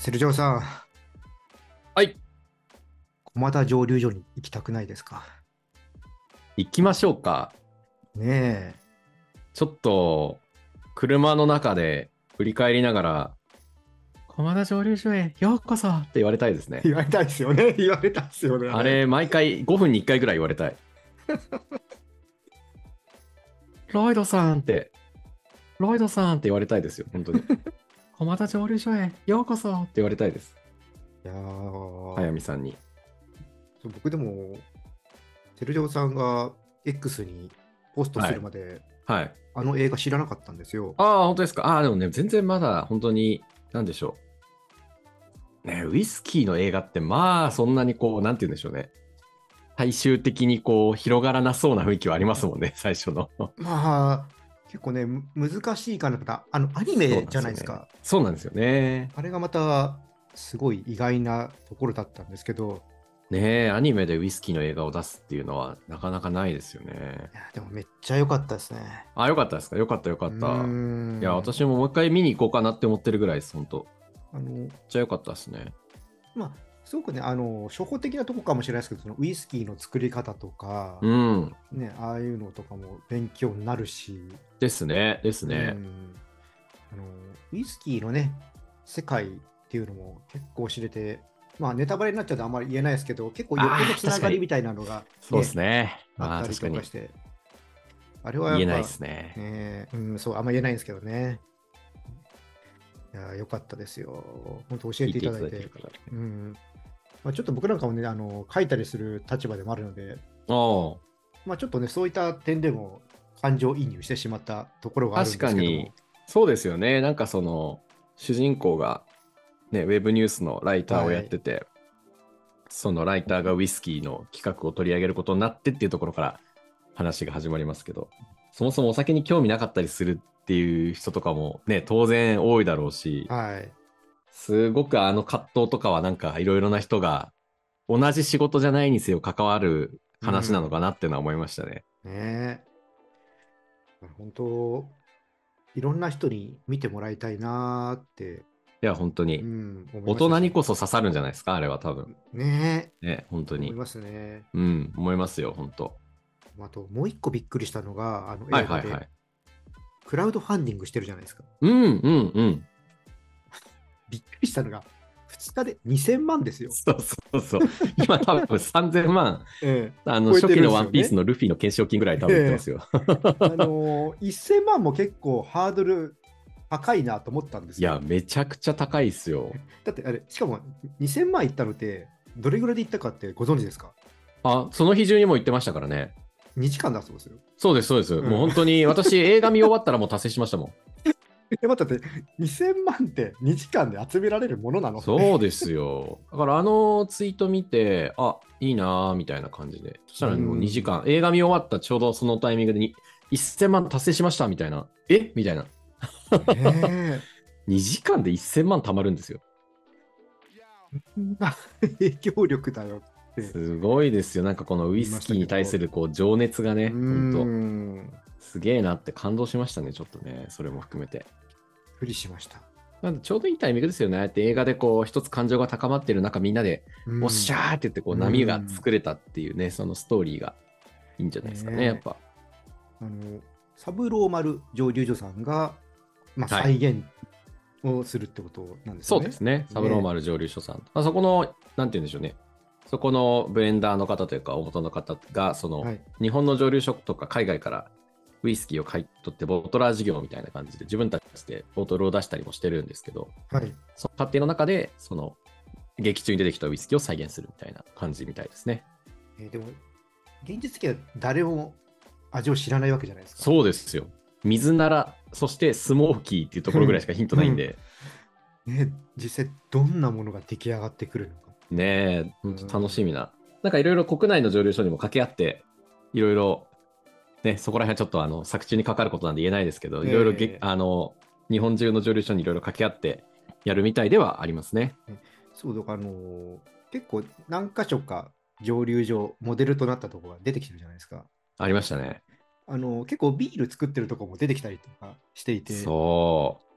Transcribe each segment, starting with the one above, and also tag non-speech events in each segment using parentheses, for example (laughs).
セルジョーさん、はい、駒田蒸留所に行きたくないですか？行きましょうか。ねちょっと、車の中で振り返りながら、駒田蒸留所へようこそって言われたいですねえ。。言われたいですよね。(laughs) 言われたいですよね。あれ、毎回5分に1回ぐらい言われたい。(laughs) ロイドさんって、ロイドさんって言われたいですよ、本当に。(laughs) 駒田蒸留所へようこそって言われたいです。いやー早見さんに。僕でも、セルジョーさんが X にポストするまで、はい。あの映画知らなかったんですよ。ああ、本当ですか。ああ、でもね、全然まだ本当に、なんでしょう。ね、ウイスキーの映画って、まあ、そんなにこう、なんて言うんでしょうね。大衆的にこう、広がらなそうな雰囲気はありますもんね、最初の。まあ、結構ね、む難しいかなとか、あの、アニメじゃないですか。そうなんですよね。あれがまた、すごい意外なところだったんですけど、ねえ、アニメでウイスキーの映画を出すっていうのは、なかなかないですよねい。やでもめっちゃ良かったですね。あ、よかったですか？よかった、よかった。いや、私ももう一回見に行こうかなって思ってるぐらいです、本当あの、めっちゃよかったですね。まあ、すごくね、あの、初歩的なとこかもしれないですけど、そのウイスキーの作り方とか、うん。ね、ああいうのとかも勉強になるし、ですね、ですね。うんあのウイスキーのね、世界っていうのも結構知れて、まあ、ネタバレになっちゃうとあんまり言えないですけど、結構横のつながりみたいなのが、そうですね。まあ、あったりとかして、あれは言えないですね。ねうん、そう、あんま言えないんですけどね。いや、よかったですよ。本当教えていただいて。聞いていてうんまあ、ちょっと僕なんかもね、あの書いたりする立場でもあるので、おまあ、ちょっとね、そういった点でも感情移入してしまったところがあるんですけども。確かに、そうですよね。なんかその、主人公が、ね、ウェブニュースのライターをやってて、そのライターがウイスキーの企画を取り上げることになってっていうところから話が始まりますけど、そもそもお酒に興味なかったりするっていう人とかもね、当然多いだろうし、はい。すごくあの葛藤とかはなんかいろいろな人が同じ仕事じゃないにせよ関わる話なのかなっていうのは思いましたね。ねえ。本当、いろんな人に見てもらいたいなーって、いや、本当うに。ん、思いま大人にこそ刺さるんじゃないですか、あれは多分。ねね、本当え、思いに。ますね。うん、思いますよ、本当。あと、もう一個びっくりしたのが、あの映画ではいはいはい。クラウドファンディングしてるじゃないですか。うんうんうん。びっくりしたのが、2日で2000万ですよ。そうそうそう。今多分3000万、(laughs) えあの、超えてるんですよね初期のワンピースのルフィの懸賞金ぐらい多分言ってますよ。えあのー、1000万も結構ハードル高いなと思ったんですよ。いや、めちゃくちゃ高いっすよ。だってあれ、しかも2000万いったのって、どれぐらいでいったかってご存知ですか？あ、その日中にも言ってましたからね。?2 時間だそうですよ。そうです、そうです。うんもう本当に、私、(laughs) 映画見終わったらもう達成しましたもん。え、待って待って、2000万って2時間で集められるものなの？そうですよ。(laughs) だからあのツイート見て、あいいなーみたいな感じで。そしたらもううん2時間、映画見終わったちょうどそのタイミングでに1000万達成しましたみたいな。え？みたいな。ね2 (laughs) 時間で1000万貯まるんですよ。(laughs) 影響力だよって。すごいですよ。なんかこのウイスキーに対するこう情熱がね、う本当ん。すげえなって感動しましたね、ちょっとね。それも含めて。ふりしました。なんでちょうどいいタイミングですよね。ああやって映画でこう一つ感情が高まってる中みんなで、うんおっしゃーって言ってこううん波が作れたっていうね、そのストーリーがいいんじゃないですかね、やっぱ。あのサブローマル蒸留所さんが、まあ、はい再現をするってことなんですよね。そうですね。サブローマル蒸留所さん。あそこの、なんて言うんでしょうね。そこのブレンダーの方というか、大元の方が、その、はい。日本の蒸留所とか海外からウイスキーを買い取って、ボトラー事業みたいな感じで、自分たちでボトルを出したりもしてるんですけど、はい。その過程の中で、その、劇中に出てきたウイスキーを再現するみたいな感じみたいですね。えーでも、現実的には誰も味を知らないわけじゃないですか。そうですよ。水なら、そしてスモーキーっていうところぐらいしかヒントないんで、ね、実際どんなものが出来上がってくるのか。ねえ、本当楽しみな。なんかいろいろ国内の蒸留所にも掛け合って、いろいろ、ね、そこら辺はちょっとあの作中にかかることなんで言えないですけど、ええいろいろげ、あの日本中の蒸留所にいろいろ掛け合ってやるみたいではありますね。そう、だからあのー結構何箇所か蒸留所、モデルとなったところが出てきてるじゃないですか。ありましたね。あのー結構ビール作ってるところも出てきたりとかしていて、そう。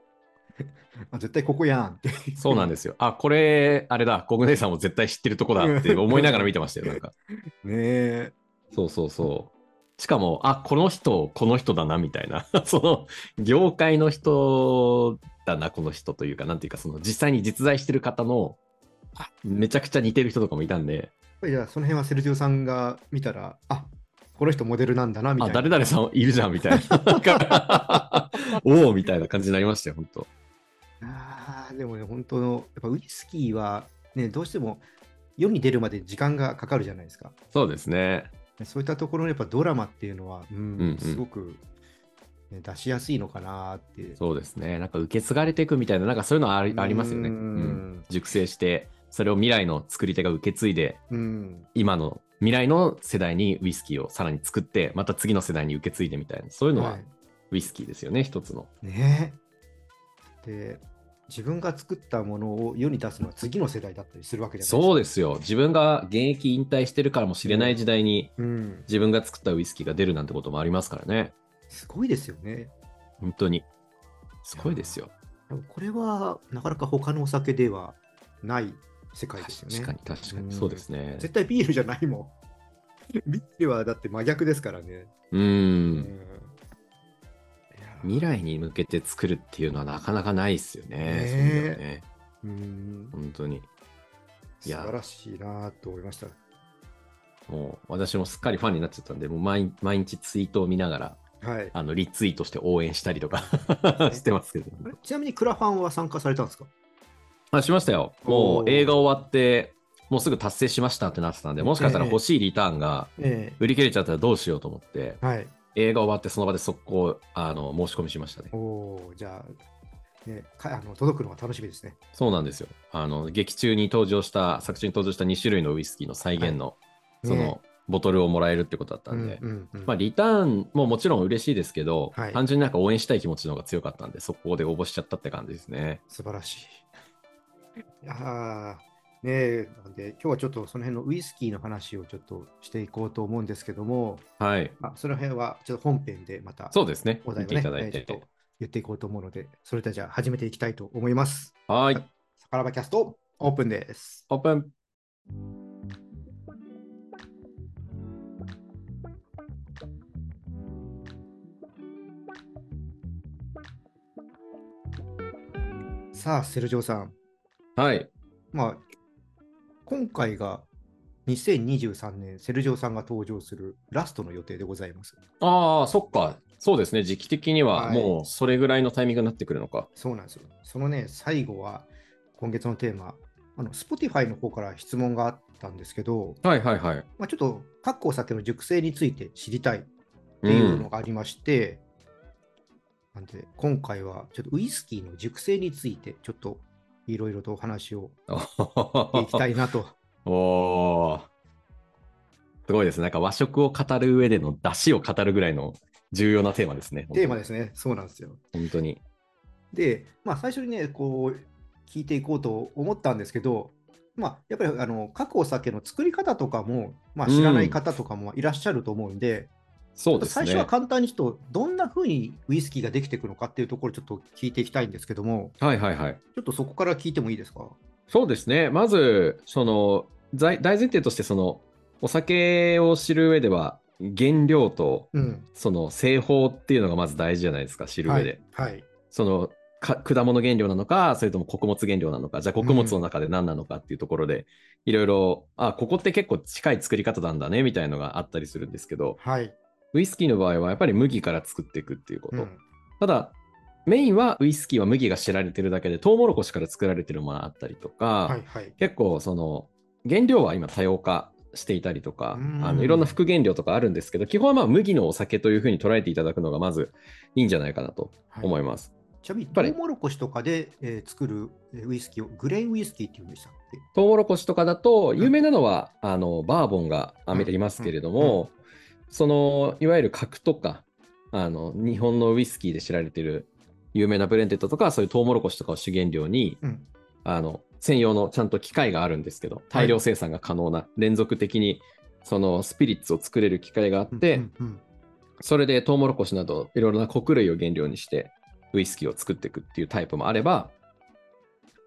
(laughs) あ絶対ここやんって。そうなんですよ。あ、これ、あれだ、コグネさんも絶対知ってるとこだって思いながら見てましたよ、なんか。(laughs) ねえ。そうそうそう。しかも、あ、この人、この人だな、みたいな。(laughs) その、業界の人だな、この人というか、なんていうか、その、実際に実在してる方の、あめちゃくちゃ似てる人とかもいたんで、じゃあその辺はセルジオさんが見たら、あこの人モデルなんだなみたいあ、な。誰々さんいるじゃん、みたいな。(laughs) (laughs) おおみたいな感じになりましたよ、本当あーでもね、本当の、やっぱウイスキーは、ね、どうしても世に出るまで時間がかかるじゃないですか。そうですね。そういったところのやっぱドラマっていうのは、うんうんうんすごく、ね、出しやすいのかなって。そうですね。なんか受け継がれていくみたいな、なんかそういうのはありありますよね。ううんん熟成して、それを未来の作り手が受け継いで、うん。今の未来の世代にウイスキーをさらに作って、また次の世代に受け継いでみたいな、そういうのははいウイスキーですよね、一つの。ねで、自分が作ったものを世に出すのは次の世代だったりするわけじゃないですか。そうですよ。自分が現役引退してるからもしれない時代に、うん。自分が作ったウイスキーが出るなんてこともありますからね。すごいですよね。本当に。すごいですよ。これはなかなか他のお酒ではない世界ですよね。確かに確かうんに。そうですね。絶対ビールじゃないもん。(laughs) ビールはだって真逆ですからね。う。うん未来に向けて作るっていうのはなかなかないですよね。ねえそういうのはね。うん本当に。いや素晴らしいなと思いました。もう私もすっかりファンになっちゃったんで、もう毎毎日ツイートを見ながら、はい。あのリツイートして応援したりとか (laughs) してますけど。ちなみにクラファンは参加されたんですか？あしましたよ。もう映画終わって、もうすぐ達成しましたってなってたんで、もしかしたら欲しいリターンがえ売り切れちゃったらどうしようと思って、えはい。映画終わってその場で速攻あの申し込みしましたね。おおじゃあ、ね、かあの届くのが楽しみですね。そうなんですよ。あの劇中に登場した、作中に登場した2種類のウイスキーの再現の、いその、ねボトルをもらえるってことだったんで、うんうんうんまあ、リターンももちろん嬉しいですけど、はい単純になんか応援したい気持ちの方が強かったんで、そこで応募しちゃったって感じですね。素晴らしい。いやーねえ、なんで今日はちょっとその辺のウイスキーの話をちょっとしていこうと思うんですけども、はい。まあ、その辺はちょっと本編でまたそうですね。見お題をね、ていただいちょっ。と言っていこうと思うので、それではじゃあ始めていきたいと思います。はい。さからばキャストオープンです。オープン。さあ、セルジョーさん。はい。まあ、今回が2023年、セルジョーさんが登場するラストの予定でございます。ああ、そっか。そうですね。時期的にははいもうそれぐらいのタイミングになってくるのか。そうなんですよ。そのね、最後は、今月のテーマ、あの Spotify の方から質問があったんですけど、はいはいはい。まあ、ちょっと各お酒の熟成について知りたいっていうのがありまして、なんで今回はちょっとウイスキーの熟成についてちょっといろいろとお話をしていきたいなと。おーすごいですね。なんか和食を語る上での出汁を語るぐらいの重要なテーマですね。テーマですね。そうなんですよ。本当に。で、まあ、最初にね、こう聞いていこうと思ったんですけど、まあ、やっぱりあの各お酒の作り方とかも、まあ、知らない方とかもいらっしゃると思うんで、そうですね。最初は簡単にちょっとどんな風にウイスキーができていくのかっていうところをちょっと聞いていきたいんですけども、はいはいはい。ちょっとそこから聞いてもいいですか？そうですね。まず、その、大大前提として、その、お酒を知る上では、原料と、うん。その製法っていうのがまず大事じゃないですか、知るはい上で。。はい。そのか果物原料なのか、それとも穀物原料なのか、じゃあ穀物の中で何なのかっていうところで、いろいろ、あ、ここって結構近い作り方なんだね、みたいのがあったりするんですけど、はい。ウイスキーの場合はやっぱり麦から作っていくっていうこと。うんただ、メインはウイスキーは麦が知られてるだけで、トウモロコシから作られてるものがあったりとか、はい。はい。結構その原料は今多様化していたりとか、うんあのいろんな副原料とかあるんですけど、基本はまあ麦のお酒というふうに捉えていただくのがまずいいんじゃないかなと思います。ちなみに、トウモロコシとかで、えー作るえーウイスキーをグレーンウイスキーっていうんでしたっけ？トウモロコシとかだと有名なのは、あのバーボンがアメリカにいますけれども、そのいわゆる角とかあの日本のウイスキーで知られている有名なブレンデッドとかそういうトウモロコシとかを主原料にうん。あの専用のちゃんと機械があるんですけど大量生産が可能な、連続的にそのスピリッツを作れる機械があって、うんうんそれでトウモロコシなどいろいろな穀類を原料にしてウイスキーを作っていくっていうタイプもあれば、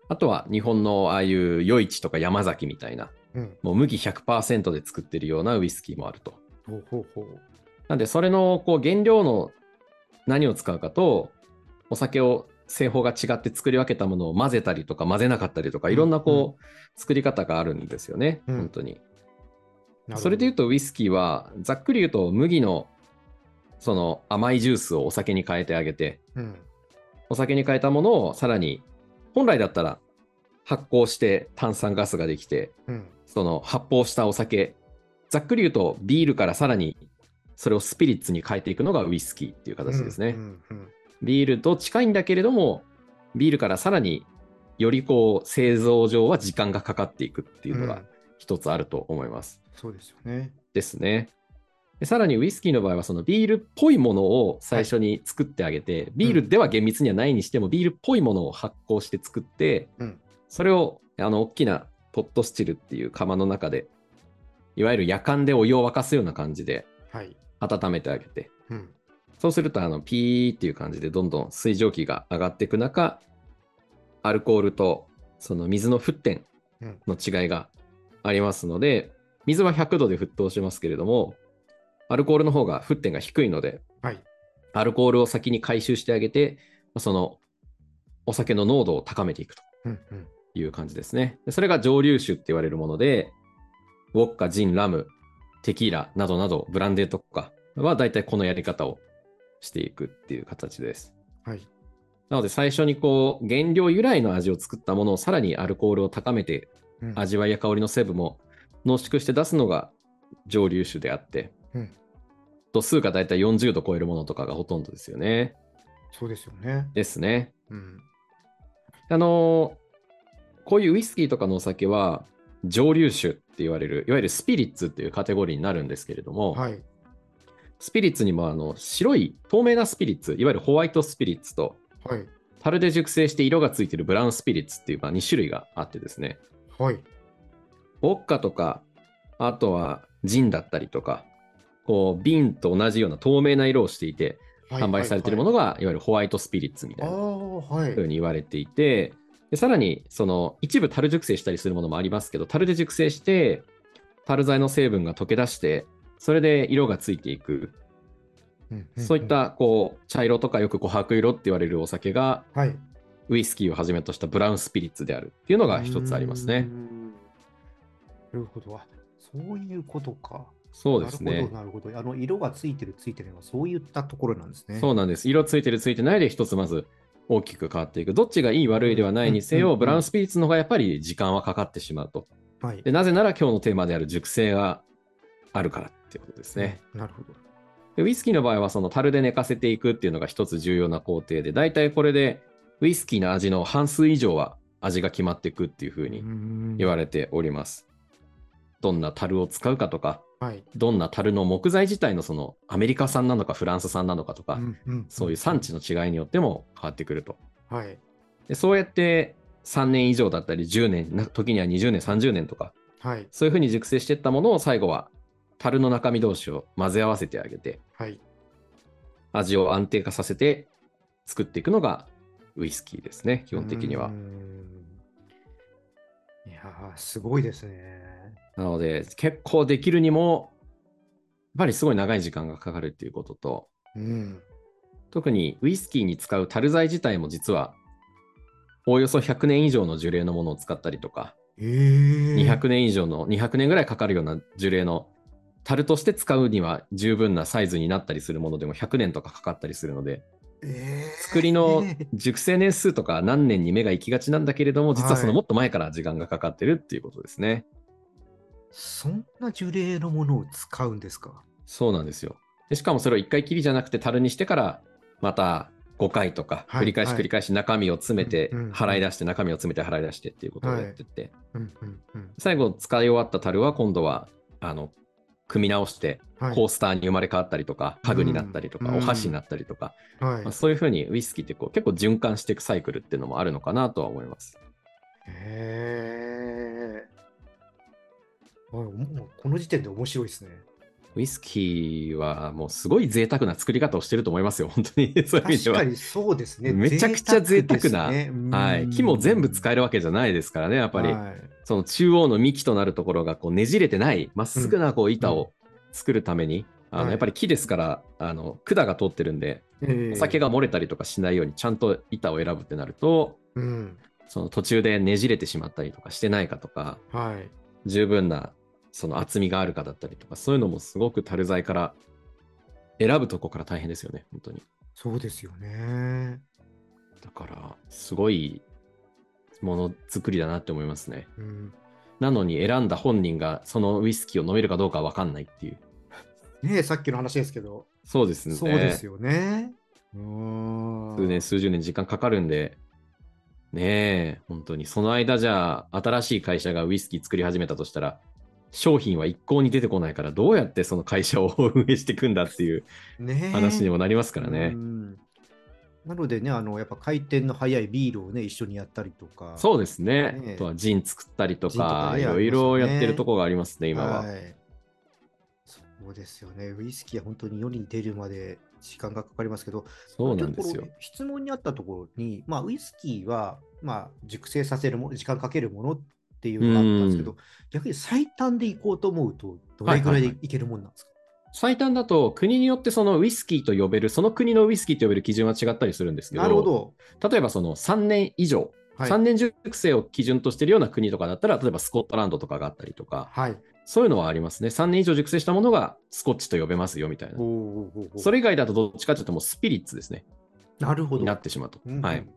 あとは日本のああいう余市とか山崎みたいな、うん。もう麦100%で作ってるようなウイスキーもあると。ほうほうほう。なんで、それのこう原料の何を使うかと、お酒を製法が違って作り分けたものを混ぜたりとか混ぜなかったりとか、うんいろんなこう、作り方があるんですよね、うん本当に。それで言うと、ウイスキーは、ざっくり言うと、麦のその甘いジュースをお酒に変えてあげて、うん。お酒に変えたものをさらに、本来だったら発酵して炭酸ガスができて、うん。その発泡したお酒、ざっくり言うとビールからさらにそれをスピリッツに変えていくのがウイスキーっていう形ですね。うんうんビールと近いんだけれども、ビールからさらによりこう製造上は時間がかかっていくっていうのがうん一つあると思います。そうですよね。ですね。でさらにウイスキーの場合はそのビールっぽいものを最初に作ってあげて、ビールでは厳密にはないにしてもビールっぽいものを発酵して作って、うんそれをあの大きなポットスチルっていう釜の中でいわゆる夜間でお湯を沸かすような感じではい。温めてあげてうん。そうするとあのピーっていう感じでどんどん水蒸気が上がっていく中アルコールとその水の沸点の違いがありますので、水は100度で沸騰しますけれどもアルコールの方が沸点が低いのではい。アルコールを先に回収してあげてそのお酒の濃度を高めていくとうんうん。いう感じですね。でそれが蒸留酒って言われるもので、ウォッカ、ジン、ラム、テキーラなどなど、ブランデーとかは大体このやり方をしていくっていう形です。はい。なので最初にこう原料由来の味を作ったものをさらにアルコールを高めてうん味わいや香りの成分も濃縮して出すのが蒸留酒であって、うん度数が大体40度超えるものとかがほとんどですよね。そうですよね。ですね。うん。あのーこういうウイスキーとかのお酒は蒸留酒って言われるいわゆるスピリッツっていうカテゴリーになるんですけれども、はい。スピリッツにもあの白い透明なスピリッツいわゆるホワイトスピリッツとはい。樽で熟成して色がついているブラウンスピリッツっていうまあ2種類があってですねはい。ウォッカとかあとはジンだったりとかこう瓶と同じような透明な色をしていてはい販売されているものがいわゆるホワイトスピリッツみたいなふう。に言われていて、でさらにその一部樽熟成したりするものもありますけど、樽で熟成して、樽剤の成分が溶け出して、それで色がついていく、そういっ。たこう茶色とかよく琥珀色って言われるお酒が、はい。ウイスキーをはじめとしたブラウンスピリッツであるっていうのが一つありますね。ん。なるほど。あそういうことか。そうですねなるほ。ど、なるほど。あの、色がついてる、ついてるのは、そういったところなんですね。そうなんです。色ついてるついてないで一つまず大きく変わっていく。どっちがいい悪いではないにせよ、ブラウンスピリッツの方がやっぱり時間はかかってしまうと。はい。でなぜなら今日のテーマである熟成があるからっていうことですね。なるほど。でウイスキーの場合はその樽で寝かせていくっていうのが一つ重要な工程で、大体これでウイスキーの味の半数以上は味が決まっていくっていうふうに言われれております。どんな樽を使うかとか、はい。どんな樽の木材自体のそのアメリカ産なのかフランス産なのかとか、うんうんそういう産地の違いによっても変わってくると。はい。でそうやって3年以上だったり10年、な時には20年、30年とか、はい。そういうふうに熟成していったものを最後は樽の中身同士を混ぜ合わせてあげて、はい。味を安定化させて作っていくのがウイスキーですね、基本的にはいやー、すごいですね。なので、結構できるにも、やっぱりすごい長い時間がかかるっていうことと、うん。特にウイスキーに使う樽材自体も実は、おおよそ100年以上の樹齢のものを使ったりとか、えー、200年以上の、200年ぐらいかかるような樹齢の樽として使うには十分なサイズになったりするものでも100年とかかかったりするので、えー作りの熟成年数とか何年に目が行きがちなんだけれども、実はそのもっと前から時間がかかってるっていうことですね。そんな樹齢のものを使うんですか？そうなんですよ。でしかもそれを1回きりじゃなくて樽にしてからまた5回とかはい繰り返しはい繰り返し中身を詰めて払い出して中身を詰めて払い出してっていうことをやってって。最後使い終わった樽は今度はあの組み直してはい。コースターに生まれ変わったりとか家具になったりとかうんお箸になったりとか、そういうふうにウイスキーってこう結構循環していくサイクルっていうのもあるのかなとは思います。へえ。この時点で面白いですね。ウイスキーはもうすごい贅沢な作り方をしてると思いますよ、本当に。(laughs) そういう意味では。確かにそうですね。めちゃくちゃ贅沢なねはい、木も全部使えるわけじゃないですからね、やっぱり、はいその中央の幹となるところがこうねじれてない、まっすぐなこう板を作るために、あはいのやっぱり木ですから、あの管が通ってるんで、ええお酒が漏れたりとかしないように、ちゃんと板を選ぶってなると、うん。その途中でねじれてしまったりとかしてないかとか、はい。十分なその厚みがあるかだったりとか、そういうのもすごく樽材から選ぶとこから大変ですよね、本当に。そうですよね。だから、すごいものづくりだなって思いますね。うん。なのに選んだ本人がそのウイスキーを飲めるかどうかわかんないっていう。ねえ、さっきの話ですけど、そうですね。そうですよね。数年、数十年時間かかるんで、ねえ、本当に。その間じゃあ、新しい会社がウイスキー作り始めたとしたら、商品は一向に出てこないから、どうやってその会社を運営していくんだっていう話にもなりますからねう。んなのでね、あのやっぱ回転の速いビールをね、一緒にやったりとか。そうですね。ねえあとはジン作ったりとかか、ねいろいろやってるとこがありますね、今は。いそうですよね。ウイスキーは本当に世に出るまで時間がかかりますけど、そうなんですよ質問にあったところに、まあ、ウイスキーは、まあ、熟成させるもの、時間かけるものっていうのがあったんですけど、逆に最短でいこうと思うと、どれぐらいでいけるもんなんですか、最短だと国によってそのウイスキーと呼べる、その国のウイスキーと呼べる基準は違ったりするんですけど、なるほど。例えばその3年以上、はい3年熟成を基準としているような国とかだったら、例えばスコットランドとかがあったりとか、はい。そういうのはありますね。3年以上熟成したものがスコッチと呼べますよみたいなそれ以外だとどっちかというともうスピリッツですね。なるほど。になってしまうと。うんうんはい。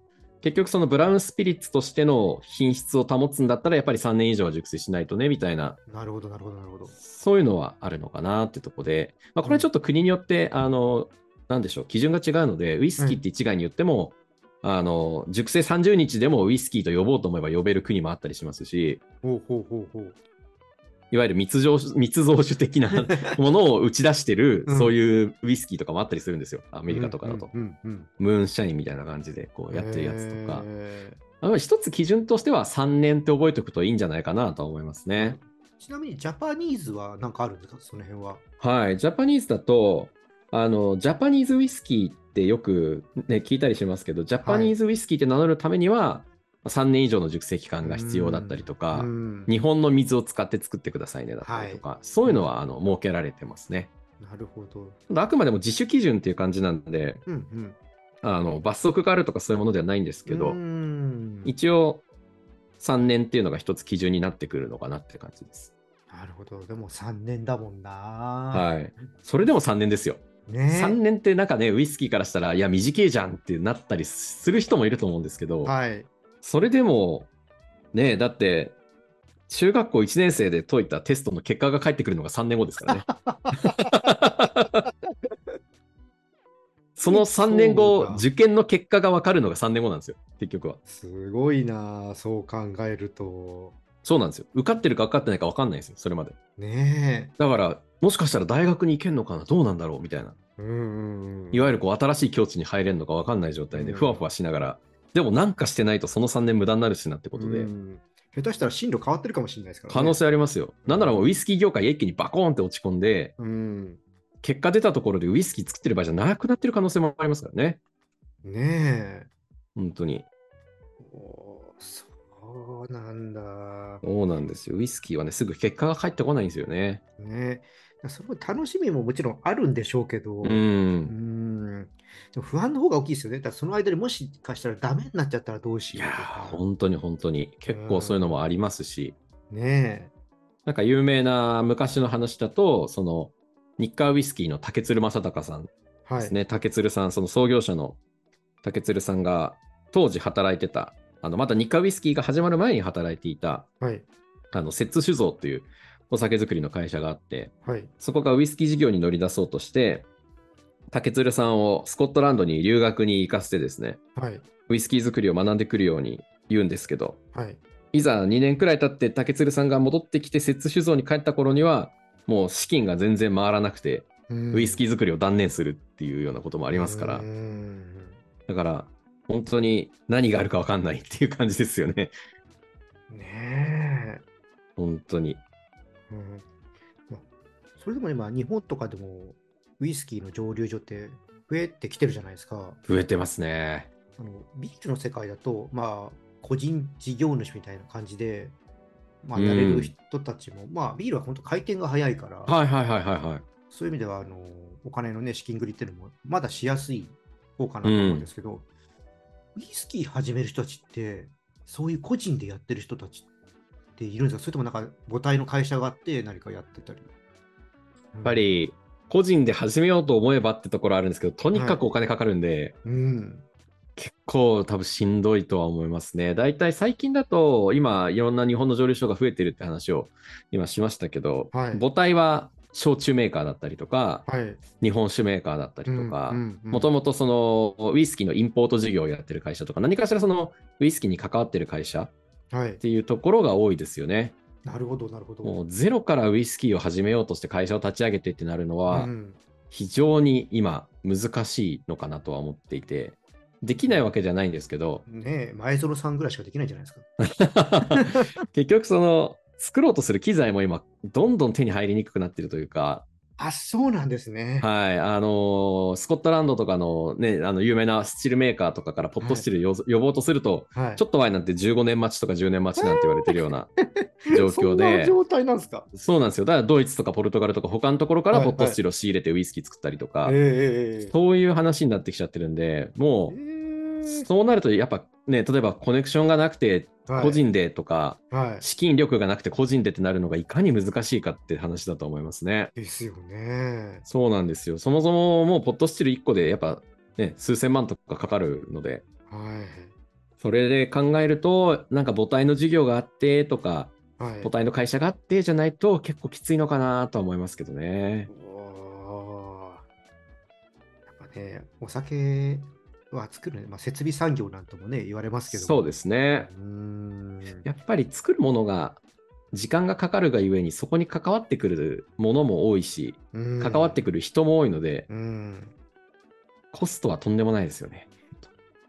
結局そのブラウンスピリッツとしての品質を保つんだったら、やっぱり3年以上は熟成しないとね、みたいな、なるほど、なるほど、なるほど。そういうのはあるのかなってとこで、まあ、これはちょっと国によって、あの、なんでしょう、基準が違うので、ウイスキーって一概に言っても、あの、熟成30日でもウイスキーと呼ぼうと思えば呼べる国もあったりしますし、ほうほうほうほう。いわゆる密造密造酒的な (laughs) ものを打ち出してる、うんそういうウイスキーとかもあったりするんですよ、アメリカとかだと。うんうんうんムーンシャインみたいな感じでこうやってるやつとか。へあの一つ基準としては3年って覚えておくといいんじゃないかなとは思いますーね。ちなみにジャパニーズは何かあるんですか？その辺は。はい、ジャパニーズだと、あの、ジャパニーズウイスキーってよくね、聞いたりしますけど、ジャパニーズウイスキーって名乗るためには、3年以上の熟成期間が必要だったりとか、うん日本の水を使って作ってくださいねだったりとか、そういうのはあの設けられてますね。なるほど。あくまでも自主基準っていう感じなんで、うんうん。あの罰則があるとかそういうものではないんですけど、うん一応3年っていうのが一つ基準になってくるのかなって感じです。なるほど。でも3年だもんな。はい。それでも3年ですよ。い。ね3年ってなんかね、ウイスキーからしたら、いや、短いじゃんってなったりする人もいると思うんですけど、はい。それでも、ね、だって、中学校1年生で解いたテストの結果が返ってくるのが3年後ですからね。(laughs) その3年後受験の結果が分かるのが3年後なんですよ、結局は。すごいな。そう考えると。そうなんですよ。受かってるか受かってないか分かんないんですよ、それまで。ねだから、もしかしたら大学に行けんのかな、どうなんだろうみたいな。え。うんうんうん。いわゆるこう新しい境地に入れるのか分かんない状態で、うんふわふわしながら、でもなんかしてないとその3年無駄になるしなってことで、うん下手したら進路変わってるかもしれないですから、ね。可能性ありますよ。なんならもうウイスキー業界一気にバコーンって落ち込んで、うん。結果出たところでウイスキー作ってる場合じゃなくなってる可能性もありますからね。ねえ。本当に。おーそうなんだ。そうなんですよ。ウイスキーはね、すぐ結果が返ってこないんですよね。ねその楽しみももちろんあるんでしょうけど、う。うんんでも不安の方が大きいですよね。だその間にもしかしたらダメになっちゃったらどうしようとかー、。本当に本当に。結構そういうのもありますし、ねなんか有名な昔の話だと、その、日課ウイスキーの竹鶴正隆さんえ。はい。ですね、竹鶴さん、その創業者の竹鶴さんが当時働いてた、あのまだ日課ウイスキーが始まる前に働いていた、はい。あの摂津酒造っていうお酒造りの会社があって、はい。そこがウイスキー事業に乗り出そうとして、竹鶴さんをスコットランドに留学に行かせてですね、はい。ウイスキー作りを学んでくるように言うんですけど、はい。いざ2年くらい経って竹鶴さんが戻ってきて摂津酒造に帰った頃には、もう資金が全然回らなくて、ウイスキーー作りを断念するっていうようなこともありますから、だから、本当に何があるか分かんないっていう感じですよね。ねえ。本当に。うんまそそれでも今、日本とかでもウイスキーの蒸留所って増えてきてるじゃないですか。増えてますね。あのビールの世界だと、まあ、個人事業主みたいな感じで、まあ、やれる人たちも、まあ、ビールは本当回転が早いから、はいはいはいはいはい。そういう意味ではあのお金のね、資金繰りっていうのもまだしやすい方かなと思うんですけど、ウイスキー始める人たちって、そういう個人でやってる人たちっているんですか？それともなんか母体の会社があって何かやってたり？ややっぱ、り、個人で始めようと思えばってところあるんですけど、とにかくお金かかるんで、うん。結構多分しんどいとは思いますね。大体最近だと、今、いろんな日本の蒸留所が増えてるって話を今しましたけど、はい母体は焼酎メーカーだったりとか、はい。日本酒メーカーだったりとか、ももともとそのウイスキーのインポート事業をやってる会社とか、何かしらそのウイスキーに関わってる会社っはい。ていうところが多いですよね。なるほど、なるほど。もうゼロからウイスキーを始めようとして会社を立ち上げてってなるのは、うん非常に今難しいのかなとは思っていて、できないわけじゃないんですけど、ねえ、前園さんぐらいしかできないんじゃないですか。(laughs) 結局その作ろうとする機材も今どんどん手に入りにくくなってるというか、あ、そうなんですね。はい、あのースコットランドとかのね、あの有名なスチルメーカーとかからポットスチルよ呼ぼうとすると、はい。ちょっと前なんて15年待ちとか10年待ちなんて言われてるような状況そんなで、状態なんですか？そうなんですよ。だからドイツとかポルトガルとか他のところからはいポットスチルを仕入れてウイスキー作ったりとか、えええええそういう話になってきちゃってるんで、もえう、えそうなるとやっぱね、例えばコネクションがなくてはい個人でとか、はい。資金力がなくて個人でってなるのがいかに難しいかって話だと思いますね。ですよね。そうなんですよ。そもそももうポットスチル1個でやっぱね、数千万とかかかるので、はそれで考えると、なんか母体の事業があってとか、い。はい。母体の会社があってじゃないと結構きついのかなとは思いますけどね。やっぱね、お酒は作る、まあ、設備産業なんともね、言われますけど。そうですね。やっぱり作るものが時間がかかるがゆえにそこに関わってくるものも多いし、うん関わってくる人も多いので、うん。コストはとんでもないですよね。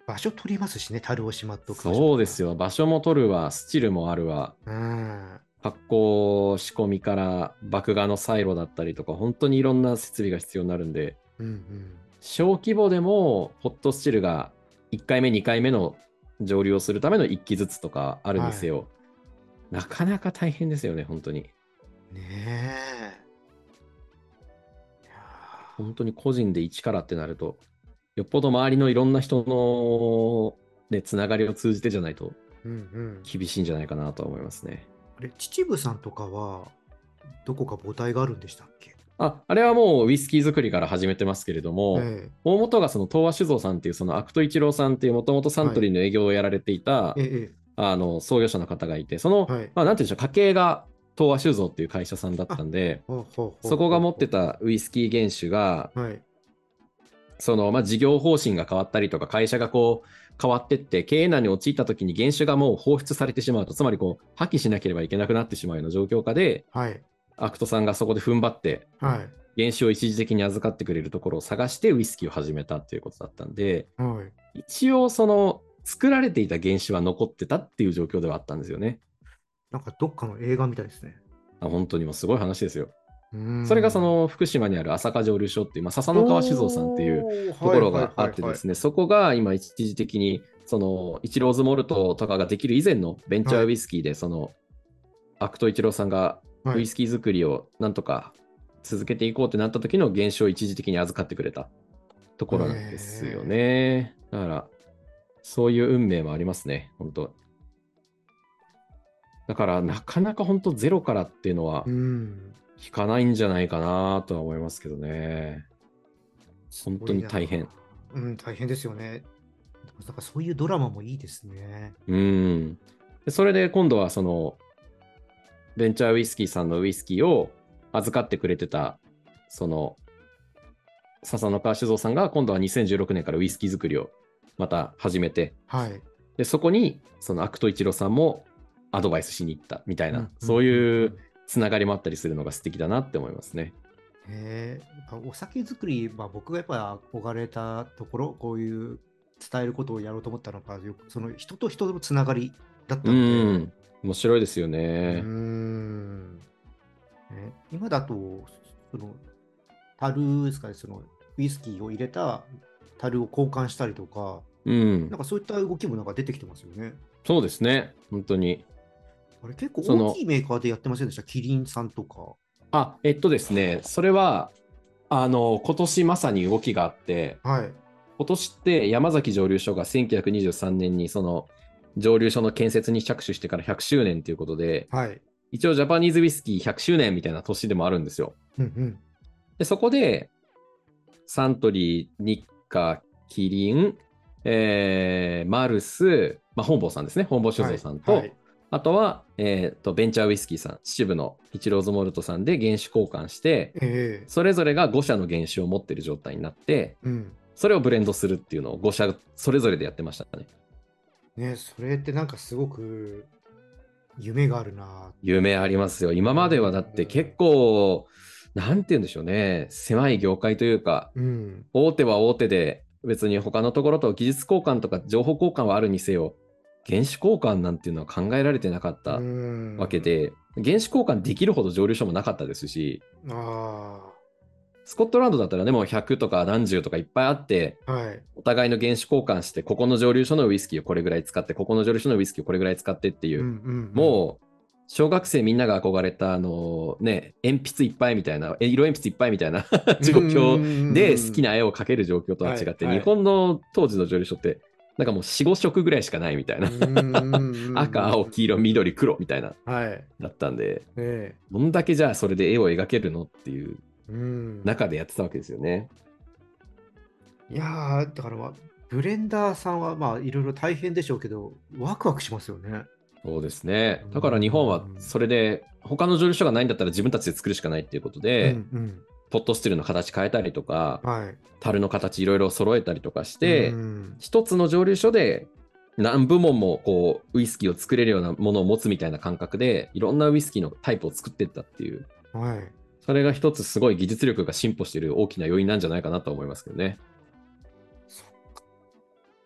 場所取りますしね、樽をしまっとくそうですよ。よ。場所も取るわ、スチルもあるわ、うん。発酵仕込みから麦芽のサイロだったりとか、本当にいろんな設備が必要になるんで、うんうん。小規模でもホットスチルが1回目、2回目の蒸留をするための1機ずつとかあるにせよ、なかなか大変ですよね、本当に。ねえ。本当に個人で一からってなると、よっぽど周りのいろんな人の、ね、つながりを通じてじゃないと。厳しいんじゃないかなとは思いますね。あれ、秩父さんとかは、どこか母体があるんでしたっけ？ああれはもうウイスキー作りから始めてますけれども、え大元がその東亜酒造さんっていうその肥土伊知郎さんっていうもともとサントリーの営業をやられていた、えええあの創業者の方がいて、その、はいまあ、なんていうんでしょう、家系が東亜酒造っていう会社さんだったんで、そこが持ってたウイスキー原酒が、はい。その、まあ、事業方針が変わったりとか、会社がこう、変わってって、経営難に陥った時に原酒がもう放出されてしまうと、つまりこう、破棄しなければいけなくなってしまうような状況下で、はい。肥土さんがそこで踏ん張って、はい。原酒を一時的に預かってくれるところを探してウイスキーを始めたっていうことだったんで、はい。一応その、作られていた原酒は残ってたっていう状況ではあったんですよね。なんかどっかの映画みたいですね。あ本当にもうすごい話ですよ。それがその福島にある安積蒸留所っていう、まあ、笹の川酒造さんっていうところがあってですね。ね、そこが今一時的に、その、イチローズモルトとかができる以前のベンチャーウイスキーで、その、アクトイチローさんがはいウイスキー作りをなんとか続けていこうってなった時の原酒を一時的に預かってくれたところなんですよね。だから、そういう運命もありますね、本当だから、なかなか本当ゼロからっていうのはうん。効かないんじゃないかなとは思いますけどね。本当に大変。うん、大変ですよね。なんかそういうドラマもいいですね。うん。でそれで今度はその、ベンチャーウイスキーさんのウイスキーを預かってくれてた、その、笹の川酒造さんが今度は2016年からウイスキー作りをまた始めて、はい。でそこにその肥土伊知郎さんもアドバイスしに行ったみたいな、うんそういうつながりもあったりするのが素敵だなって思いますね。へえお酒作り、まあ、僕がやっぱり憧れたところ、こういう伝えることをやろうと思ったのが、その人と人のつながりだったうので、ん。面白いですよね。んね今だと、その、樽ですかね、その、ウイスキーを入れた樽を交換したりとか、うんなん。かそういった動きもなんか出てきてますよね。そうですね。本当に。あれ結構大きいメーカーでやってませんでした？キリンさんとか。あ、えっとですね、それは、あの、今年まさに動きがあって、はい。今年って山崎蒸留所が1923年にその蒸留所の建設に着手してから100周年ということで、はい。一応ジャパニーズウイスキー100周年みたいな年でもあるんですよ。うんうん。で、そこで、サントリー、ニッカ、キリン、えーマルス、まあ、本坊さんですね、本坊酒造さんと、はいはいあとは、えーと、ベンチャーウイスキーさん、秩父のイチローズモルトさんで原酒交換して、ええそれぞれが5社の原酒を持ってる状態になって、うん。それをブレンドするっていうのを5社それぞれでやってましたね。ね、それってなんかすごく夢があるな。夢ありますよ。今まではだって結構、なんて言うんでしょうね、狭い業界というか、うん。大手は大手で、別に他のところと技術交換とか情報交換はあるにせよ、原子交換なんていうのは考えられてなかったうんわけ。で、原子交換できるほど蒸留所もなかったですし、あスコットランドだったらね、もう100とか何十とかいっぱいあって、あ。はい。お互いの原子交換して、ここの蒸留所のウイスキーをこれぐらい使って、ここの蒸留所のウイスキーをこれぐらい使ってっていう、うんうんもう、小学生みんなが憧れた、あのね、鉛筆いっぱいみたいな、え色鉛筆いっぱいみたいな (laughs) 状況で好きな。な絵を描ける状況とは違って、はいはい日本の当時の蒸留所って、なんかもう4、5色ぐらいしかないみたいな。赤、青、黄色、緑、黒みたいな、はい。だったんで、えどんだけじゃあそれで絵を描けるのっていう。中でやってたわけですよね。いやー、だからまあ、ブレンダーさんはまあ、いろいろ大変でしょうけど、ワクワクしますよね。そうですね。だから日本はそれで、他の蒸留所がないんだったら自分たちで作るしかないっていうことで、うんポットスティルの形変えたりとかうん、はい。樽の形いろいろ揃えたりとかして、うん一つの蒸留所で何部門もこうウイスキーを作れるようなものを持つみたいな感覚でいろんなウイスキーのタイプを作っていったっていうはい。それが一つすごい技術力が進歩している大きな要因なんじゃないかなと思いますけどね。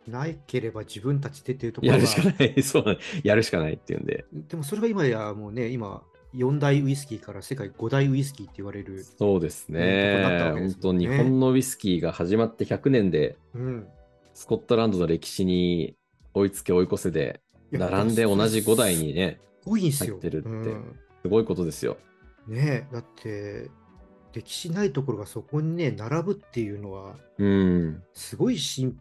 ないければ自分たちでっていうところがやるしかない、そうやるしかないっていうんで。でもそれが今やもうね、今、4大ウイスキーから世界5大ウイスキーって言われる。そうですねわ。けです本当日本のウイスキーが始まって100年でうん。スコットランドの歴史に追いつけ追い越せで並んで同じ5代にね。入ってるってうんすごいことですよ。ねえだって、歴史ないところがそこにね、並ぶっていうのは、うん。すごい進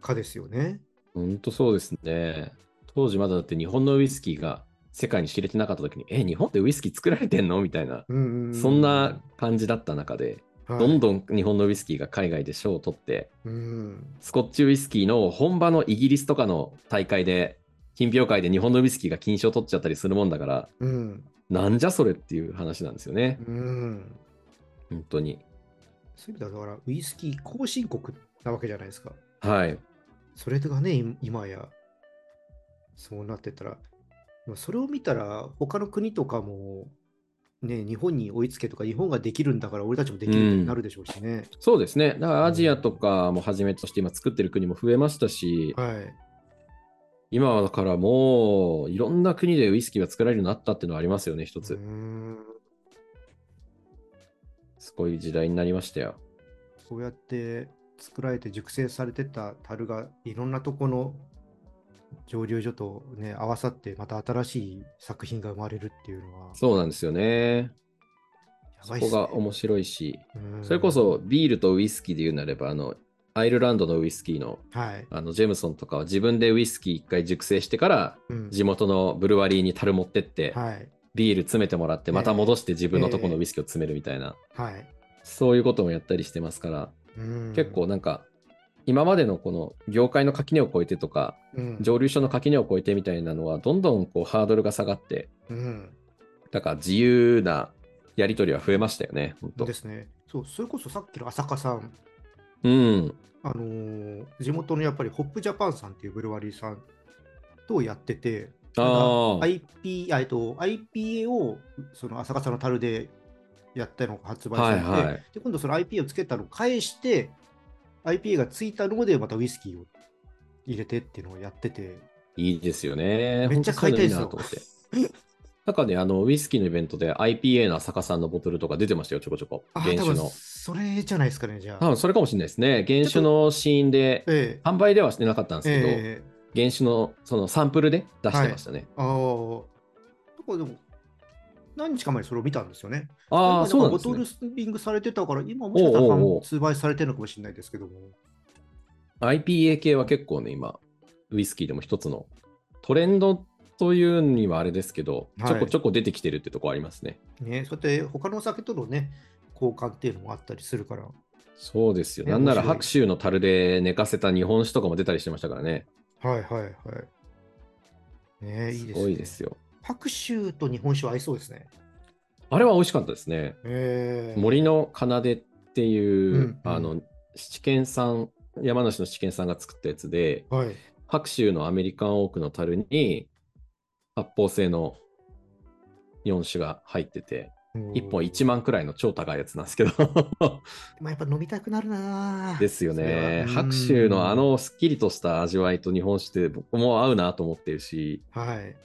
化ですよね。本当そうですね。当時まだだって日本のウイスキーが世界に知れてなかった時に、え、日本ってウイスキー作られてんの？みたいな、うんうんうんそんな感じだった中で、はいどんどん日本のウイスキーが海外で賞を取って、うんスコッチウイスキーの本場のイギリスとかの大会で、品評会で日本のウイスキーが金賞を取っちゃったりするもんだから、うんなんじゃそれっていう話なんですよね。うん本当に。そういう意味ではだから、ウイスキー後進国なわけじゃないですか。はい。それがね、い今や、そうなってたら、まあそれを見たら、他の国とかも、ね、日本に追いつけとか、日本ができるんだから、俺たちもできるってなるでしょうしね。そうですね。だからアジアとかもはじめとして今作ってる国も増えましたし、はい。今はだからもういろんな国でウイスキーが作られるようになったっていうのはありますよね、一つ。んすごい時代になりましたよ。そうやって作られて熟成されてた樽がいろんなとこの蒸留所とね、合わさってまた新しい作品が生まれるっていうのは、そうなんですよね。やそこが面白いし、うんそれこそビールとウイスキーで言うなれば、あの、アイルランドのウイスキーのはい。あのジェムソンとかは自分でウイスキー一回熟成してからうん。地元のブルワリーに樽持ってって、はい。ビール詰めてもらってまた戻して自分のとこのウイスキーを詰めるみたいな、はい。そういうこともやったりしてますから、うん。結構なんか今までのこの業界の垣根を越えてとかうん。蒸留所の垣根を越えてみたいなのはどんどんこうハードルが下がってうん。だから自由なやり取りは増えましたよね本当。ですね。そう、それこそさっきの浅香さん、うん。あのー地元のやっぱりホップジャパンさんっていうブルワリーさんとやってて、ああ、IP、あと IPA をその浅香さんの樽でやったのが発売されて、はいはい。で今度その IPA をつけたのを返して、IPA がついたのでまたウイスキーを入れてっていうのをやってて、いいですよね。めっちゃ買いたいですよ。と思って中であのウイスキーのイベントで IPA の坂さんのボトルとか出てましたよ、ちょこちょこ。原酒の。それじゃないですかね、じゃあ。多分それかもしれないですね。原酒のシーンで、え販売ではしてなかったんえですけど、ええ原酒のそのサンプルで出してましたね。ああ。だからでも、何日か前にそれを見たんですよね。ああ、今そうなんですねボトル。スピングされてたから、今もしかしたらおうおうおう発売されてるのかもしれないですけども。IPA 系は結構ね、今、ウイスキーでも一つのトレンドというにはあれですけど、はいちょこちょこ出てきてるってとこありますね。ね、そうやって他のお酒とのね、交換っていうのもあったりするから。そうですよ。ねなんなら白州の樽で寝かせた日本酒とかも出たりしてましたからね。はいはいはい。ねいいです、ね。すごいですよ。白州と日本酒は合いそうですね。あれは美味しかったですね。えー、森の奏でっていう、うんうんあの七軒さん山梨の七軒さんが作ったやつではい。白州のアメリカンオークの樽に発泡性の日本酒が入ってて1本1万くらいの超高いやつなんですけど。(laughs) まあ、やっぱ飲みたくなるなぁですよね。は白州のあ、のすっきりとした味わいと日本酒って僕も合うなと思ってるしうんはい。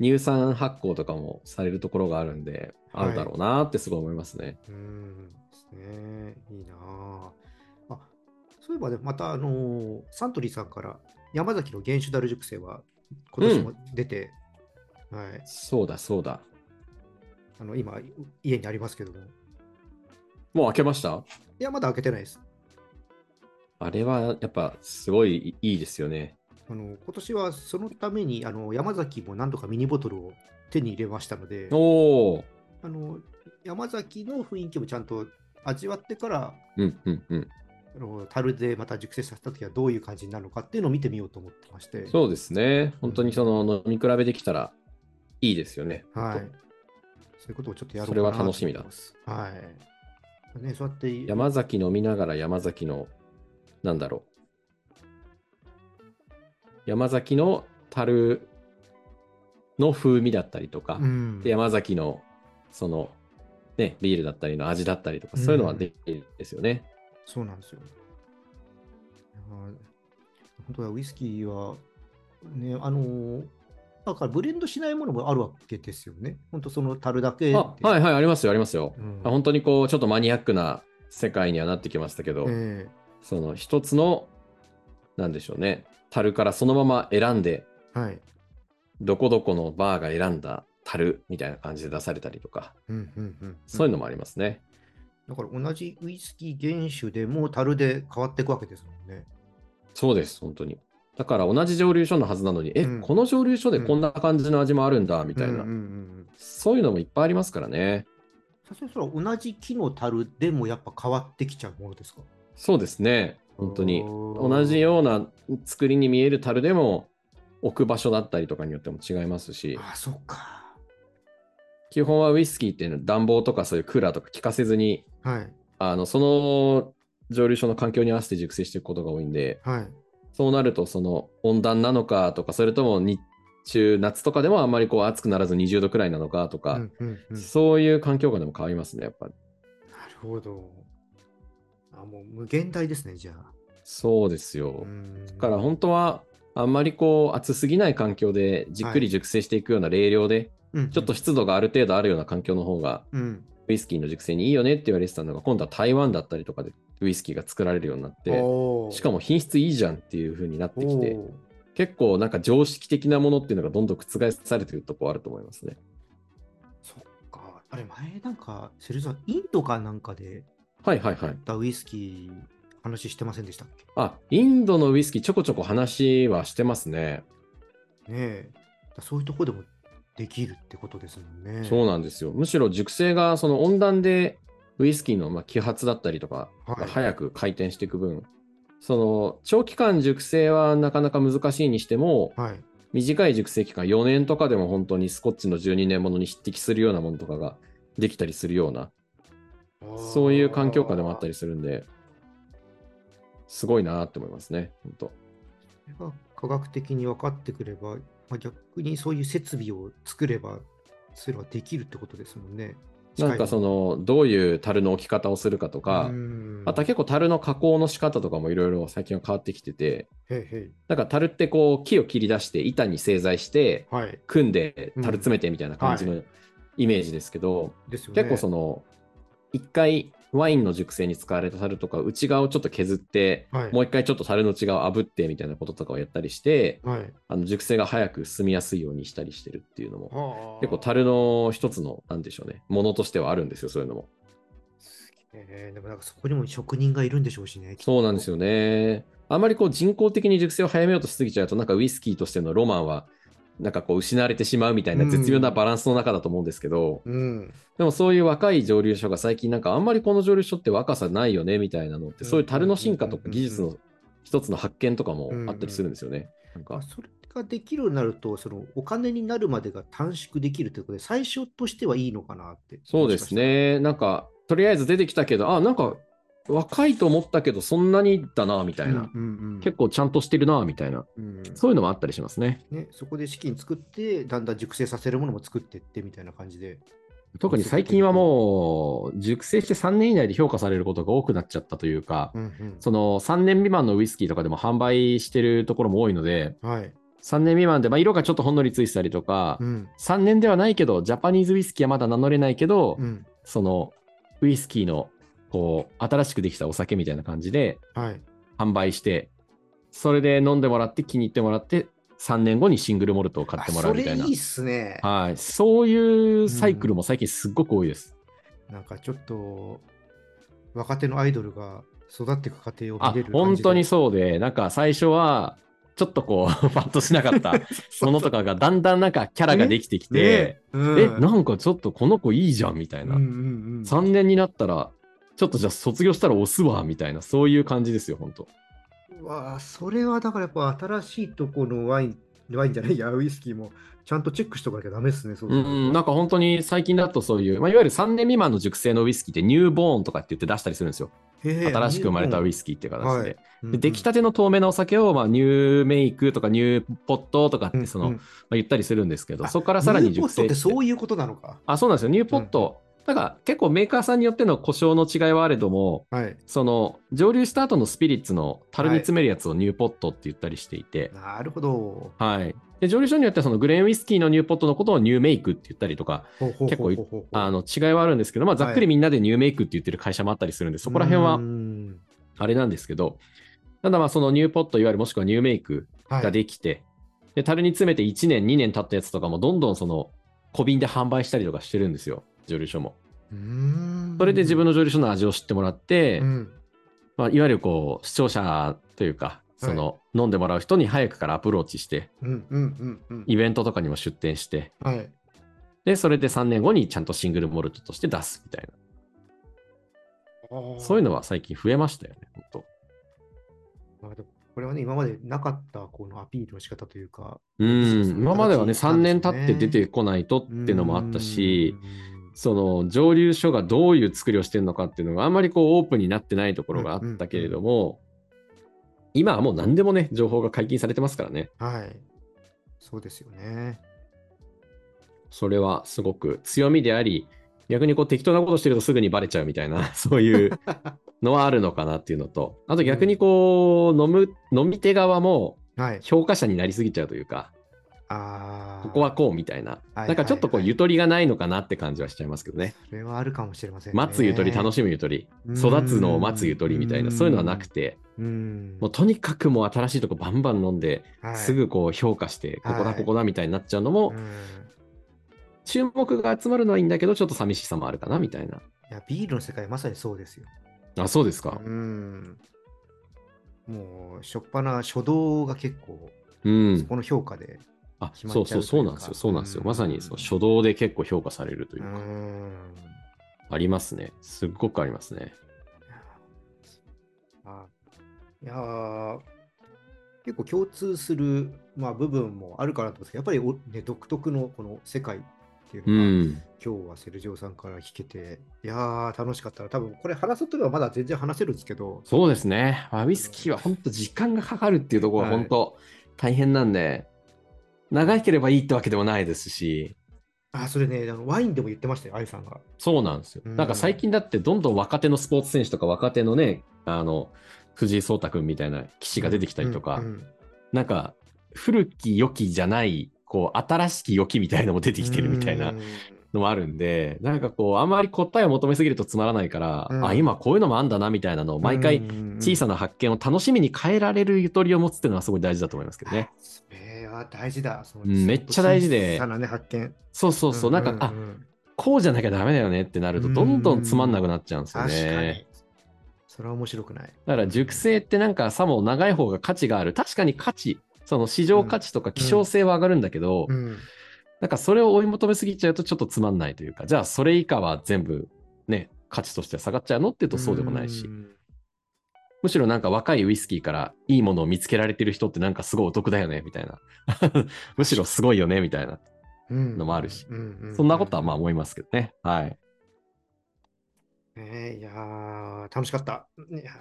乳酸発酵とかもされるところがあるんで合うだろうなってすごい思いますね、うん。ですね。いいなぁあそういえばね、また、あのーサントリーさんから山崎の原酒ダル熟成は今年も出て、はい。そうだそうだあの今、家にありますけども。もう開けました？いや、まだ開けてないです。あれはやっぱすごいいいですよね。あの今年はそのためにあの山崎も何度かミニボトルを手に入れましたので、おお。あの山崎の雰囲気もちゃんと味わってから、うんうんうん。あの樽でまた熟成させたときはどういう感じになるのかっていうのを見てみようと思ってまして、そうですね。本当にその飲み比べできたらいいですよね。はい、本そういうことをちょっとやろうそれは楽しみだ。はい。ね、そうやって、山崎飲みながら山崎の、なんだろう。山崎の樽の風味だったりとか、うんで山崎のその、ね、ビールだったりの味だったりとか、そういうのはできるんですよね。そうなんですよ。本当だ、ウイスキーは、ね、あのーだからブレンドしないものもあるわけですよね。本当その樽だけはいはい、ありますよ、ありますよ。うんあ本当にこう、ちょっとマニアックな世界にはなってきましたけど、えその一つの、なんでしょうね、樽からそのまま選んで、えはい。どこどこのバーが選んだ樽みたいな感じで出されたりとか、うんうんうん、そういうのもありますね。だから同じウイスキー原酒でも樽で変わっていくわけですもんね。そうです、本当に。だから同じ蒸留所のはずなのに、え、うんこの蒸留所でこんな感じの味もあるんだ、みたいな、そういうのもいっぱいありますからね。さすがにそれは同じ木の樽でもやっぱ変わってきちゃうものですか？そうですね、本当に。同じような作りに見える樽でも、置く場所だったりとかによっても違いますし、ああ、そっか。基本はウイスキーっていうのは暖房とかそういうクーラーとか効かせずに、はい。あのその蒸留所の環境に合わせて熟成していくことが多いんで、はい。そうなるとその温暖なのかとか、それとも日中、夏とかでもあんまりこう暑くならず20度くらいなのかとか、うんうんうんそういう環境下でも変わりますね、やっぱり。なるほど。あもう無限大ですね、じゃあ。そうですよ。うんだから本当はあんまりこう暑すぎない環境でじっくり熟成していくような冷涼で、うんちょっと湿度がある程度あるような環境の方がうん。ウイスキーの熟成にいいよねって言われてたのが今度は台湾だったりとかでウイスキーが作られるようになってしかも品質いいじゃんっていう風になってきて結構なんか常識的なものっていうのがどんどん覆されてるとこあると思いますね。そっか。あれ、前なんか、セルさん、インドかなんかで、はいはいはい。ダウイスキー話してませんでしたっけ？あ、インドのウイスキーちょこちょこ話はしてますね。ねそういうとこでもできるってことですもんね。そうなんですよ。むしろ熟成がその温暖でウイスキーのまあ揮発だったりとか早く回転していく分、その長期間熟成はなかなか難しいにしても、はい。短い熟成期間4年とかでも本当にスコッチの12年ものに匹敵するようなものとかができたりするような、そういう環境下でもあったり。りするんで、すごいなって思いますね、本当。それが科学的に分かってくれば、まあ、逆にそういう設備を作れば、それはできるってことですもんね。なんかその、どういう樽の置き方をするかとか、うん。あとは結構樽の加工の仕方とかもいろいろ最近は変わってきてて、なんか樽ってこう木を切り出して板に製材して、はい。組んで樽詰めてみたいな感じうのイメージですけど。結構その、一回ワインの熟成に使われた樽とか内側をちょっと削って、はい、もう一回ちょっと樽の内側を炙ってみたいなこととかをやったりして、はい。あの熟成が早く進みやすいようにしたりしてるっていうのも、はあ結構樽の一つの、なんでしょうね、ものとしてはあるんですよ、そういうのも。えーでもなんかそこにも職人がいるんでしょうしね。そうなんですよ。よね。あんまりこう人工的に熟成を早めようとしすぎちゃうと、なんかウイスキーとしてのロマンは、なんかこう失われてしまうみたいな絶妙なバランスの中だと思うんですけど、うん。でもそういう若い蒸留所が最近なんかあんまりこの蒸留所って若さないよねみたいなのって、そういう樽の進化とか技術の一つの発見とかもあったりするんですよね。なんかまあ、それができるようになると、そのお金になるまでが短縮できるということで、最初としてはいいのかなって。そうですね。なんか、とりあえず出てきたけど、あ、なんか若いと思ったけど、そんなにだな、みたいな。うんうんうん結構ちゃんとしてるな、みたいな。うんそういうのもあったりしますね。ね、そこで資金作って、だんだん熟成させるものも作っていってみたいな感じで。特に最近はもう、熟成して3年以内で評価されることが多くなっちゃったというか、うんうんその3年未満のウイスキーとかでも販売してるところも多いので、はい。3年未満で、まあ、色がちょっとほんのりついてたりとか、うん3年ではないけど、ジャパニーズウイスキーはまだ名乗れないけど、うんそのウイスキーのこう新しくできたお酒みたいな感じではい。販売して、それで飲んでもらって気に入ってもらって、3年後にシングルモルトを買ってもらうみたいなあそれいい。っすね。はい、そういうサイクルも最近すっごく多いです。なんかちょっと、若手のアイドルが育っていく過程をあ見れる本当にそうで、なんか最初は、ちょっとこう、(laughs) パッとしなかったものとかが、だんだんなんかキャラができてきて、ねうんえ、なんかちょっとこの子いいじゃんみたいな。うんうんうん3年になったら、ちょっとじゃあ卒業したら押すわみたいな、そういう感じですよ、本当。うわあそれはだからやっぱ新しいとこのワイン、ワインじゃないや、ウイスキーもちゃんとチェックしとかなきゃダメですね、そううん、なんか本当に最近だとそういう、まあ、いわゆる3年未満の熟成のウイスキーってニューボーンとかって言って出したりするんですよ。新しく生まれたウイススキーっていう形で。キで出来たての透明なお酒を、まあ、ニューメイクとかニューポットとかってその、まあ、言ったりするんですけど、あそこからさらに熟成ってしてそういうことなのか。あ、そうなんですよ。ニューポット。だから結構メーカーさんによっての呼称の違いはあれども、はい。その蒸留した後のスピリッツの樽に詰めるやつをニューポットって言ったりしていて、なるほど。はい。で、蒸留所によってはそのグレーンウイスキーのニューポットのことをニューメイクって言ったりとか、結構あの違いはあるんですけど、まあ、ざっくりみんなでニューメイクって言ってる会社もあったりするんで、そこら辺うはんあれなんですけど、ただまあそのニューポット、いわゆるもしくはニューメイクはいができて、で、樽に詰めて1年、2年経ったやつとかもどんどんその小瓶で販売したりとかしてるんですよ、蒸留所も。それで自分の蒸留所の味を知ってもらって、うんまあ、いわゆるこう視聴者というか、その、飲んでもらう人に早くからアプローチして、うんうんうんうんイベントとかにも出店して、はい。で、それで3年後にちゃんとシングルモルトとして出すみたいな。そういうのは最近増えましたよね、本当。まあこれはね、今までなかったこのアピールの仕方というか、うん、今まではね、3形なん年経って出てこないとっていうのもあったし、うんその蒸留所がどういう作りをしてるのかっていうのがあんまりこうオープンになってないところがあったけれども、今はもう何でもね、情報が解禁されてますからね。はい。そうですよね。それはすごく強みであり、逆にこう適当なことしてるとすぐにバレちゃうみたいな、(laughs) そういうのはあるのかなっていうのと、あと逆にこう、飲む、飲み手側も (laughs) はい。評価者になりすぎちゃうというか。ここはこうみたいな、はいなんかちょっとこうはいはいゆとりがないのかなって感じはしちゃいますけどね。それはあるかもしれませんね。待つゆとり、楽しむゆとり、うん育つのを待つゆとりみたいな、そういうのはなくて、うん。もうとにかくもう新しいとこバンバン飲んで、はいすぐこう評価して、ここはいだここだみたいになっちゃうのも、うん注目が集まるのはいいんだけど、ちょっと寂しさもあるかなみたいな。いや、ビールの世界、まさにそうですよ。あ、そうですか。うん。もう、しょっぱな初動が結構、うんそ。この評価で。あ、そうそう、っちゃうなんですよ、そうなんですよ。うんまさにそう初動で結構評価されるといううか、ん。ありますね。すっごくありますね。あいやー結構共通する、まあ、部分もあるかなと思うんですけど、やっぱりお、ね、独特のこの世界っていううのが、ん。今日はセルジオさんから聞けて、いやー、楽しかったな。多分これ話すときはまだ全然話せるんですけど、そうですね。まあ、ウイスキーは本当時間がかかるっていうところははい本当大変なんで、長ければいいってわけでもないですし、あ、それね、あのワインでも言ってましたよ、愛さんが。そうなんですよ。うん。なんか最近だってどんどん若手のスポーツ選手とか若手のね、あの、藤井聡太君みたいな棋士が出てきたりとか、うんうん。なんか古き良きじゃない、こう、新しき良きみたいなのも出てきてるみたいなうん。のもあるんで、なんかこう、あんまり答えを求めすぎるとつまらないから、うん。あ、今こういうのもあんだなみたいなのを毎回小さなな発見を楽しみに変えられるゆとりを持つっていうのはすごい大事だと思いますけどね。は大事だ。そのうんめっちゃ大事で小さなね、発見。そうそうそう、なんか、あう、んこうじゃなきゃダメだよねってなると、どんどんつまんなくなっちゃうんですよねに。。それは面白くない。だから熟成ってなんかさも長い方が価値がある。確かに価値、その市場価値とか希少性は上がるんだけど、うん。なんかそれを追い求めすぎちゃうとちょっとつまんないというか、じゃあそれ以下は全部ね、価値として下がっちゃうのっていうとそうでもないし、んむしろなんか若いウイスキーからいいものを見つけられてる人ってなんかすごいお得だよねみたいな。(laughs) むしろすごいよねみたいな。うんのもあるしそんなことはまあ思いますけどね。はい。ねえいやー楽しかった。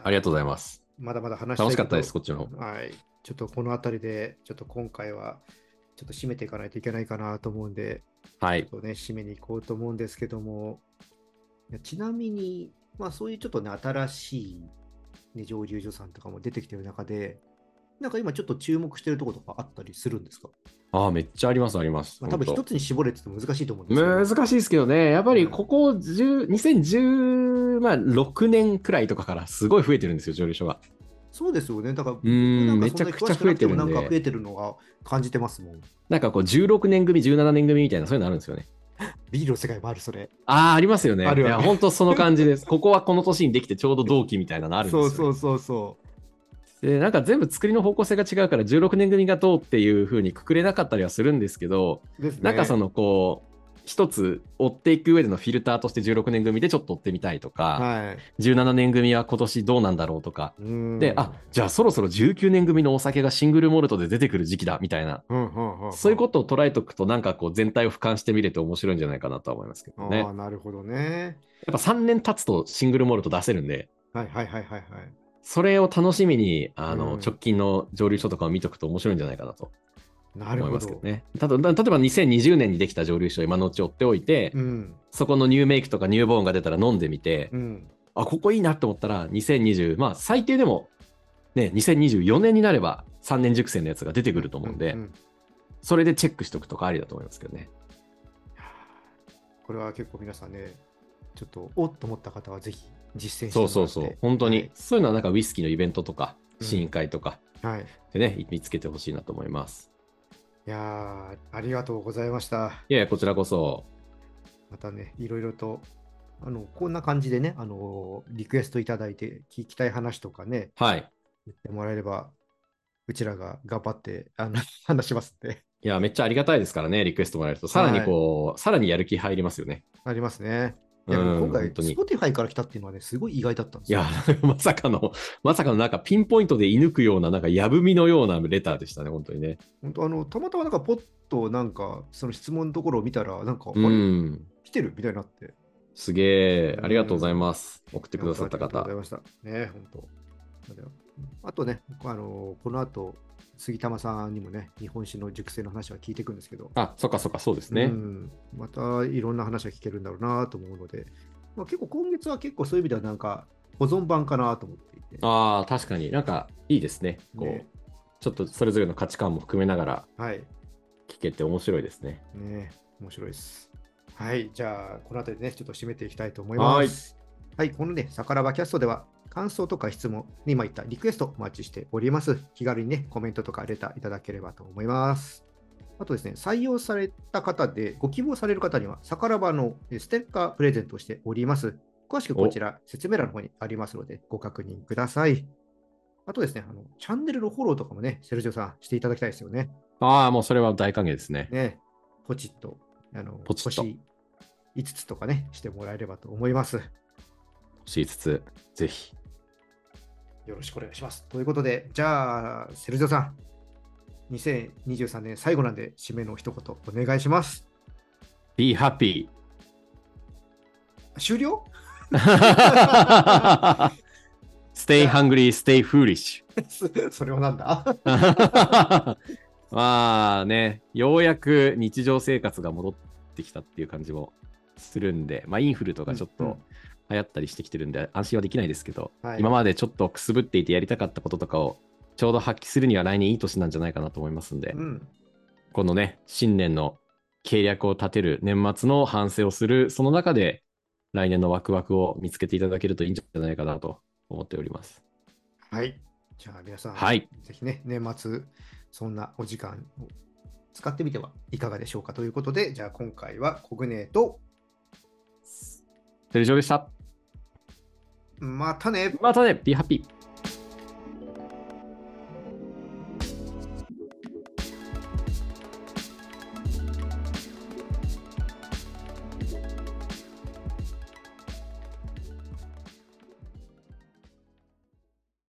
ありがとうございます。まだまだ話楽しかったです、ここっちのはい。ちょっとこの辺りで、ちょっと今回は、ちょっと締めていかないといけないかなと思うんで、はい。ちょっとね、締めに行こうと思うんですけども、ちなみに、まあそういうちょっとね、新しい、ね、蒸留所さんとかも出てきてる中で、なんか今ちょっと注目してるところとかあったりするんですか、ああ、めっちゃあります、あります。まあ、多分一つに絞れってて難しいと思うんです。難しいですけどね、やっぱりここ10 2016、まあ、6年くらいとかからすごい増えてるんですよ、蒸留所が。そうですよね。だから、んなんかめちゃくちゃ増えてるんでなんか増えてるのが感じてますもん。なんかこう16年組、17年組みたいな、そういうのあるんですよね。ビールの世界もある、それ。ああ、ありますよね。あるいや、本当その感じです。ここはこの年にできてちょうど同期みたいなのあるんですよ、ね。そうそうそうそで、なんか全部作りの方向性が違うから、16年組がどうっていう風にくくれなかったりはするんですけど、う。ですね。なんかそのこう、一つ追っていく上でのフィルターとして16年組でちょっと追ってみたいとか、はい。17年組は今年どうなんだろうとか、うんで、あ、じゃあそろそろ19年組のお酒がシングルモルトで出てくる時期だみたいな、そういうことを捉えとくと、なんかこう全体を俯瞰してみれて面白いんじゃないかなとは思いますけどね。あなるほどね。っぱ3年経つとシングルモルト出せるんで、はいはいはいはいはい。それを楽しみにあの、うん直近の蒸留所とかを見とくと面白いんじゃないかなとなるほど。ますけどね。ただ例えば2020年にできた蒸留所を今のうち追っておいて、うん。そこのニューメイクとかニューボーンが出たら飲んでみて、うん。あ、ここいいなと思ったら2020、まあ最低でもね、2024年になれば3年熟成のやつが出てくると思うんで、んそれでチェックしておくとかありだと思いますけどね。これは結構皆さんね、ちょっとおっと思った方はぜひ実践してそうもらってそうそう。本当に、はいそういうのはなんかウイスキーのイベントとか、うん試飲会とかはい。でね、見つけてほしいなと思います。いやー、ありがとうございました。いやいや、こちらこそ。またね、いろいろと、あの、こんな感じでね、あの、リクエストいただいて、聞きたい話とかね、はい。言ってもらえれば、うちらが頑張って、あの、(laughs) 話しますって。いや、めっちゃありがたいですからね、リクエストもらえると。さらにこう、さらにやる気入りますよね。ありますね。いや、うん今回、Spotify から来たっていうのはね、すごい意外だったんですよ。いや、(laughs) まさかの、まさかのなんかピンポイントで射抜くような、なんかやぶみのようなレターでしたね、本当にね。本当あの、たまたまなんかポッとなんか、その質問のところを見たら、なんか、あうれん。来てるみたいになって。すげえ、ありがとうございます。送ってくださったありがとうご方ざい。ました。ね、本当。あとね、あの、この後、杉玉さんにもね、日本酒の熟成の話は聞いていくんですけど、あ、そっかそっか、そうですね。うん、またいろんな話が聞けるんだろうなと思うので、まあ、結構今月は結構そういう意味ではなんか保存版かなと思っていて。ああ、確かになんかいいですね。こう、ねちょっとそれぞれの価値観も含めながらはい。聞けて面白いですね。ね面白いです。はい。じゃあ、この辺りでね、ちょっと締めていきたいと思います。はい。このね、さからばキャストでは、感想とか質問、今言ったリクエストお待ちしております。気軽にね、コメントとかレターいただければと思います。あとですね、採用された方で、ご希望される方には、さからばのえステッカープレゼントしております。詳しくこちら、説明欄の方にありますので、ご確認ください。あとですね、あのチャンネルのフォローとかもね、セルジオさんしていただきたいですよね。ああ、もうそれは大歓迎ですね。ね、ポチッと、あの、ポチッと星5つとかね、してもらえればと思います。しつつ、ぜひ。よろしくお願いします。ということで、じゃあ、セルジオさん、2023年最後なんで、締めの一言お願いします。Be happy! 終了？Stay hungry, stay foolish. (laughs) それはなんだ？(laughs) まあね、ようやく日常生活が戻っってきたっていう感じもするんで、まあ、インフルとかちょっと流行ったりしてきてるんで、安心はできないですけど、はい今までちょっとくすぶっていてやりたかったこととかをちょうど発揮するには来年いい年なんじゃないかなと思いますんで、うん。このね、新年の計略を立てる年末の反省をする、その中で来年のワクワクを見つけていただけるといいんじゃないかなと思っております。はい。じゃあ皆さん、はいぜひね、年末、そんなお時間を使ってみてはいかがでしょうかということで、じゃあ今回はコグネと、テレジョでした。またねまたね、Be happy!